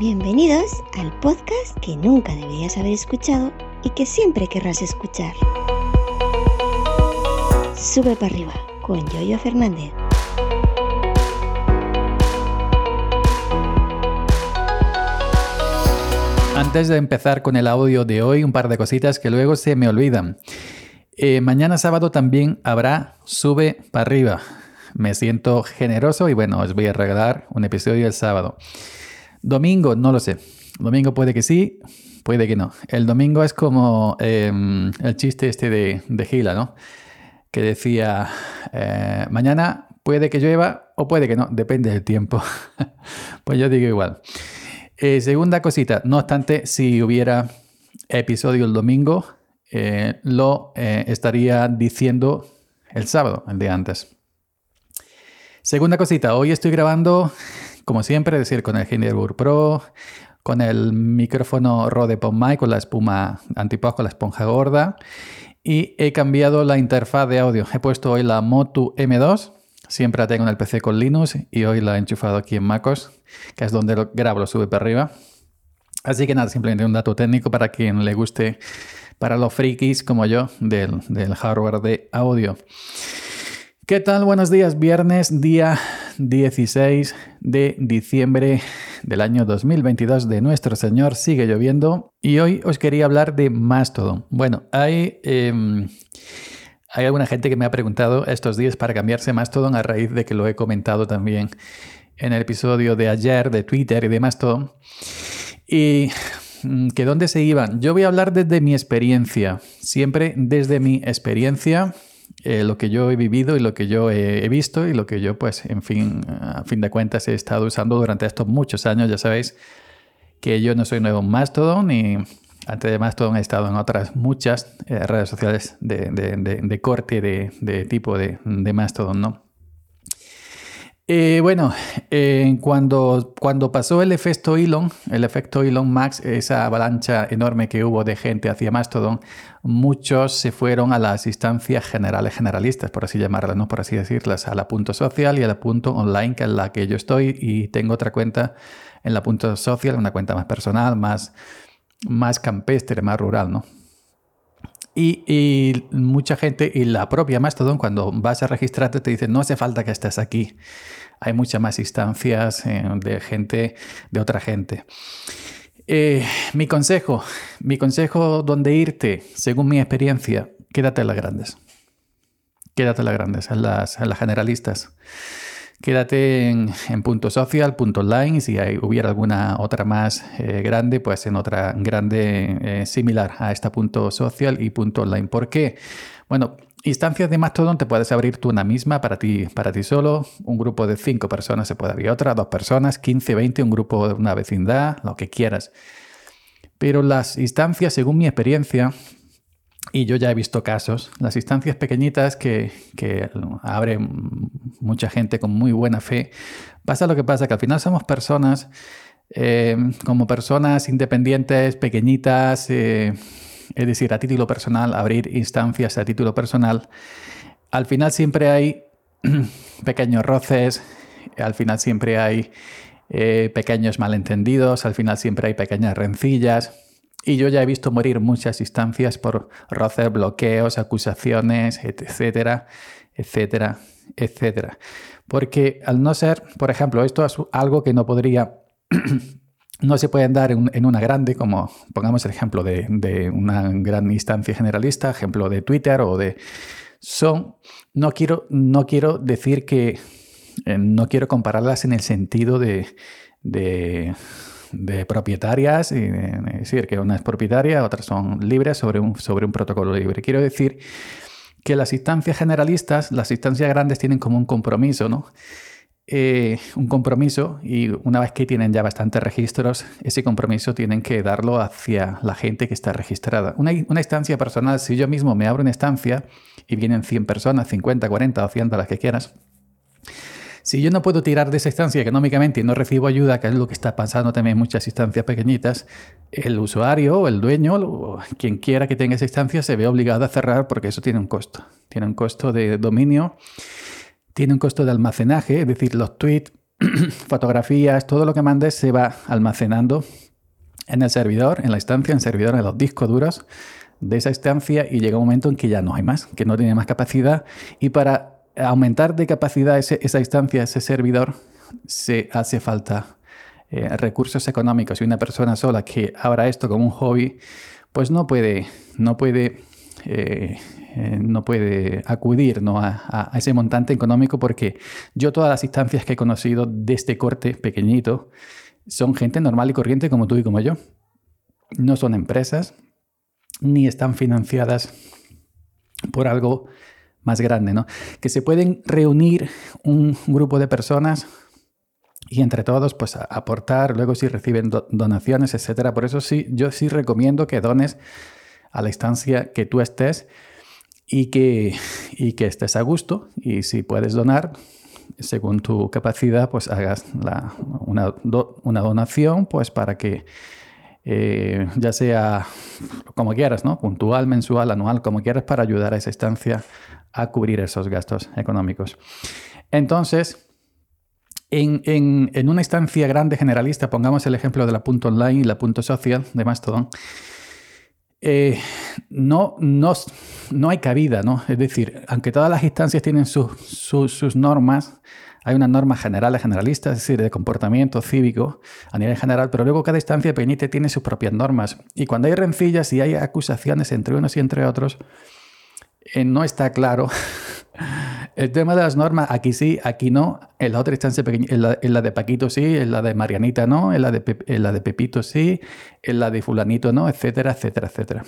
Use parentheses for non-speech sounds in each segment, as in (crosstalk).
Bienvenidos al podcast que nunca deberías haber escuchado y que siempre querrás escuchar. Sube para arriba con Yoyo Fernández. Antes de empezar con el audio de hoy, un par de cositas que luego se me olvidan. Eh, mañana sábado también habrá Sube para arriba. Me siento generoso y bueno, os voy a regalar un episodio el sábado. Domingo, no lo sé. Domingo puede que sí, puede que no. El domingo es como em, el chiste este de, de, Gila, ¿no? Que decía, eh, mañana puede que llueva o puede que no, depende del tiempo. (laughs) pues yo digo igual. Eh, segunda cosita, no obstante, si hubiera episodio el domingo, eh, lo estaría diciendo el sábado, el día antes. Segunda cosita, hoy estoy grabando, como siempre, es decir, con el Hindenburg Pro, con el micrófono Rode PodMic, con la espuma antipop, con la esponja gorda, y he cambiado la interfaz de audio. He puesto hoy la Motu M2, siempre la tengo en el PC con Linux, y hoy la he enchufado aquí en MacOS que es donde lo grabo, lo sube para arriba. Así que nada, simplemente un dato técnico para quien le guste, para los frikis como yo, del, del hardware de audio. ¿Qué tal? Buenos días, viernes, día 16 de diciembre del año 2022 de nuestro Señor. Sigue lloviendo y hoy os quería hablar de Mastodon. Bueno, hay, eh, hay alguna gente que me ha preguntado estos días para cambiarse Mastodon a raíz de que lo he comentado también en el episodio de ayer de Twitter y demás todo. Y mm, que dónde se iban. Yo voy a hablar desde mi experiencia, siempre desde mi experiencia, eh, lo que yo he vivido y lo que yo he, visto y lo que yo, pues, en fin, a fin de cuentas he estado usando durante estos muchos años. Ya sabéis que yo no soy nuevo en Mastodon y antes de Mastodon he estado en otras muchas eh, redes sociales de, de corte de, tipo de, Mastodon, ¿no? Eh, bueno, cuando, cuando pasó el efecto Elon, el efecto Elon Max, esa avalancha enorme que hubo de gente hacia Mastodon, muchos se fueron a las instancias generales generalistas, por así llamarlas, ¿no? por así decirlas, a la punto social y a la punto online, que es la que yo estoy, y tengo otra cuenta en la punto social, una cuenta más personal, más, más campestre, más rural, ¿no? Y, mucha gente, y la propia Mastodon, cuando vas a registrarte, te dice, no hace falta que estés aquí hay muchas más instancias eh, de gente, de otra gente. Eh, mi consejo, mi consejo donde irte, según mi experiencia, quédate en las grandes. Quédate en las grandes, en las, generalistas. Quédate en, punto social, punto online, si hubiera alguna otra más eh, grande, pues en otra grande similar a esta punto social y punto online. ¿Por qué? Bueno, Instancias de Mastodon te puedes abrir tú una misma para ti, para ti solo. Un grupo de cinco personas se puede abrir otra, dos personas, 15, 20, un grupo de una vecindad, lo que quieras. Pero las instancias, según mi experiencia, y yo ya he visto casos, las instancias pequeñitas que, abre mucha gente con muy buena fe, pasa lo que pasa, que al final somos personas, eh, como personas independientes, pequeñitas, eh, es decir, a título personal, abrir instancias a título personal, al final siempre hay (clears throat) pequeños roces, al final siempre hay eh, pequeños malentendidos, al final siempre hay pequeñas rencillas. Y yo ya he visto morir muchas instancias por roces, bloqueos, acusaciones, etcétera, etcétera, etcétera. Porque al no ser, por ejemplo, esto es algo que no podría (clears throat) no se pueden dar en, una grande, como pongamos el ejemplo de, una gran instancia generalista, ejemplo de Twitter o de... Son, no quiero, no quiero decir que, eh, no quiero compararlas en el sentido de, de, propietarias, es decir, que una es propietaria, otras son libres sobre un, sobre un protocolo libre. Quiero decir que las instancias generalistas, las instancias grandes tienen como un compromiso, ¿no? Eh, un compromiso y una vez que tienen ya bastantes registros, ese compromiso tienen que darlo hacia la gente que está registrada. Una, instancia personal, si yo mismo me abro una instancia y vienen 100 personas, 50, 40 o 100, las que quieras, si yo no puedo tirar de esa instancia económicamente y no recibo ayuda, que es lo que está pasando también en muchas instancias pequeñitas, el usuario, el dueño, o quien quiera que tenga esa instancia, se ve obligado a cerrar porque eso tiene un costo. Tiene un costo de dominio tiene un costo de almacenaje, es decir, los tweets (clears throat) fotografías, todo lo que mandes se va almacenando en el servidor, en la instancia, en el servidor, en los discos duros de esa instancia y llega un momento en que ya no hay más, que no tiene más capacidad y para aumentar de capacidad esa instancia, ese servidor, se hace falta eh, recursos económicos y una persona sola que abra esto como un hobby, pues no puede, no puede, eh, eh, no puede acudir ¿no? A, a, ese montante económico porque yo todas las instancias que he conocido de este corte pequeñito son gente normal y corriente como tú y como yo. No son empresas, ni están financiadas por algo más grande, ¿no? Que se pueden reunir un grupo de personas y entre todos, pues aportar, luego si reciben donaciones, etcétera. Por eso sí, yo sí recomiendo que dones a la instancia que tú estés y que, y que estés a gusto. Y si puedes donar, según tu capacidad, pues hagas una, una donación, pues para que eh, ya sea como quieras, ¿no? Puntual, mensual, anual, como quieras, para ayudar a esa estancia a cubrir esos gastos económicos. Entonces, en, una instancia grande generalista, pongamos el ejemplo de la punto online y la punto social de Mastodon, eh, no, no, no, hay cabida, ¿no? Es decir, aunque todas las instancias tienen sus normas, hay unas normas generales, generalistas, es decir, de comportamiento cívico a nivel general, pero luego cada instancia pequeñita tiene sus propias normas. Y cuando hay rencillas y hay acusaciones entre unos y entre otros, eh, no está claro. (laughs) El tema de las normas, aquí sí, aquí no. En la otra instancia pequeña, en la, de Paquito sí, en la de Marianita no, en la de, en la de Pepito sí, en la de Fulanito no, etcétera, etcétera, etcétera.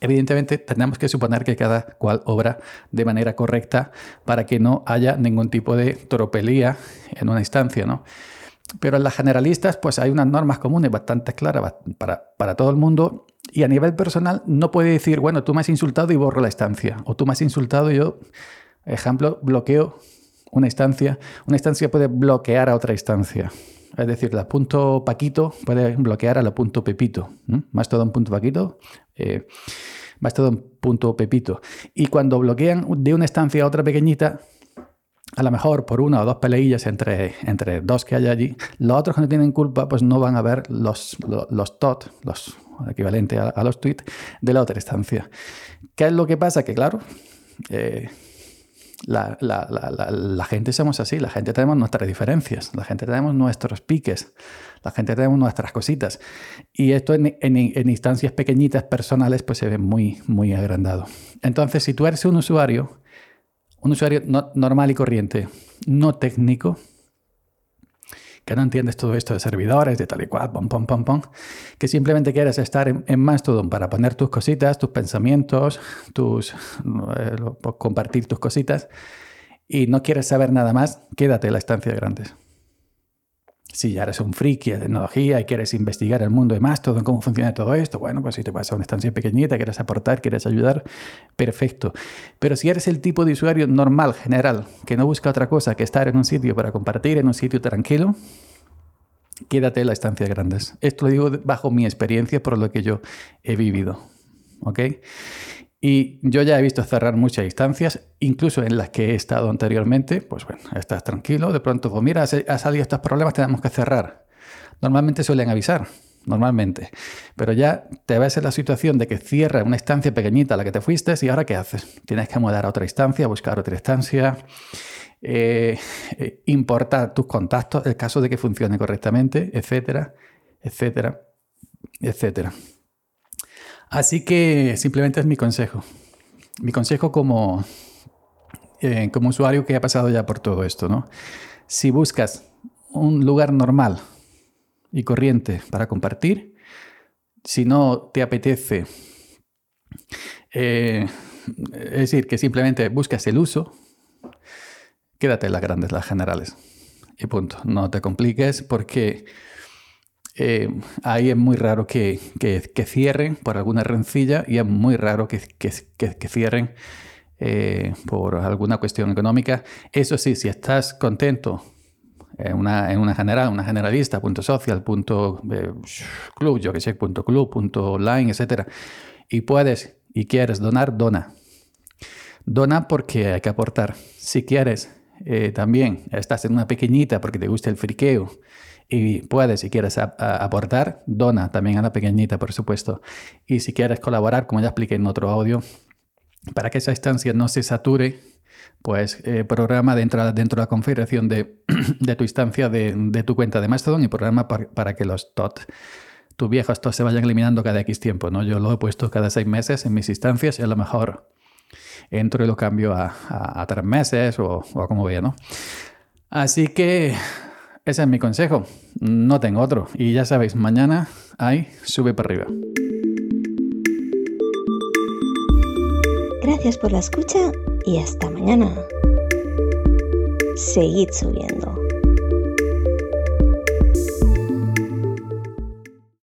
Evidentemente, tenemos que suponer que cada cual obra de manera correcta para que no haya ningún tipo de tropelía en una instancia, ¿no? Pero en las generalistas, pues hay unas normas comunes bastante claras para, para todo el mundo y a nivel personal no puede decir, bueno, tú me has insultado y borro la instancia, o tú me has insultado y yo, ejemplo, bloqueo una instancia. Una instancia puede bloquear a otra instancia. Es decir, la punto Paquito puede bloquear a la punto Pepito. Más todo un punto Paquito, eh, más todo un punto Pepito. Y cuando bloquean de una estancia a otra pequeñita, a lo mejor por una o dos peleillas entre, entre dos que hay allí, los otros que no tienen culpa, pues no van a ver los, los, los TOT, los equivalentes a, los tweets, de la otra instancia. ¿Qué es lo que pasa? Que claro, eh, la, la, la, gente somos así, la gente tenemos nuestras diferencias, la gente tenemos nuestros piques, la gente tenemos nuestras cositas. Y esto en, en, instancias pequeñitas, personales, pues se ve muy, muy agrandado. Entonces, si tú un usuario, un usuario normal y corriente, no técnico, que no entiendes todo esto de servidores, de tal y cual, pom, pom, pom, pom, que simplemente quieres estar en, en Mastodon para poner tus cositas, tus pensamientos, tus, eh, compartir tus cositas, y no quieres saber nada más, quédate en la estancia de grandes. Si ya eres un friki de tecnología y quieres investigar el mundo de Mastodon, cómo funciona todo esto, bueno, pues si te vas a una estancia pequeñita, quieres aportar, quieres ayudar, perfecto. Pero si eres el tipo de usuario normal, general, que no busca otra cosa que estar en un sitio para compartir, en un sitio tranquilo, quédate en la estancia de grandes. Esto lo digo bajo mi experiencia, por lo que yo he vivido. ¿Ok? Y yo ya he visto cerrar muchas instancias, incluso en las que he estado anteriormente, pues bueno, estás tranquilo, de pronto, pues mira, ha salido estos problemas, tenemos que cerrar. Normalmente suelen avisar, normalmente. Pero ya te ves en la situación de que cierra una instancia pequeñita a la que te fuiste y ahora ¿qué haces? Tienes que mudar a otra instancia, buscar otra instancia, eh, eh, importar tus contactos, el caso de que funcione correctamente, etcétera, etcétera, etcétera. Así que simplemente es mi consejo. Mi consejo como, eh, como usuario que ha pasado ya por todo esto, ¿no? Si buscas un lugar normal y corriente para compartir, si no te apetece, eh, es decir, que simplemente buscas el uso, quédate en las grandes, las generales. Y punto. No te compliques porque eh, ahí es muy raro que, cierren por alguna rencilla y es muy raro que, cierren eh, por alguna cuestión económica. Eso sí, si estás contento en una, en una general, una generalista, punto social, punto eh, club, yo que sé, punto club, punto online, etcétera, y puedes y quieres donar, dona. Dona porque hay que aportar. Si quieres también estás en una pequeñita porque te gusta el friqueo y puedes, si quieres aportar, dona también a la pequeñita, por supuesto. Y si quieres colaborar, como ya expliqué en otro audio, para que esa instancia no se sature, pues eh, programa dentro, dentro de la configuración de, (clears throat) de tu instancia de, de, tu cuenta de Mastodon y programa para, que los TOT, tus viejos TOT se vayan eliminando cada X tiempo. ¿no? Yo lo he puesto cada seis meses en mis instancias y a lo mejor entro y lo cambio a, a, tres meses o, o, como vea, ¿no? Así que ese es mi consejo. No tengo otro. Y ya sabéis, mañana hay sube para arriba. Gracias por la escucha y hasta mañana. Seguid subiendo.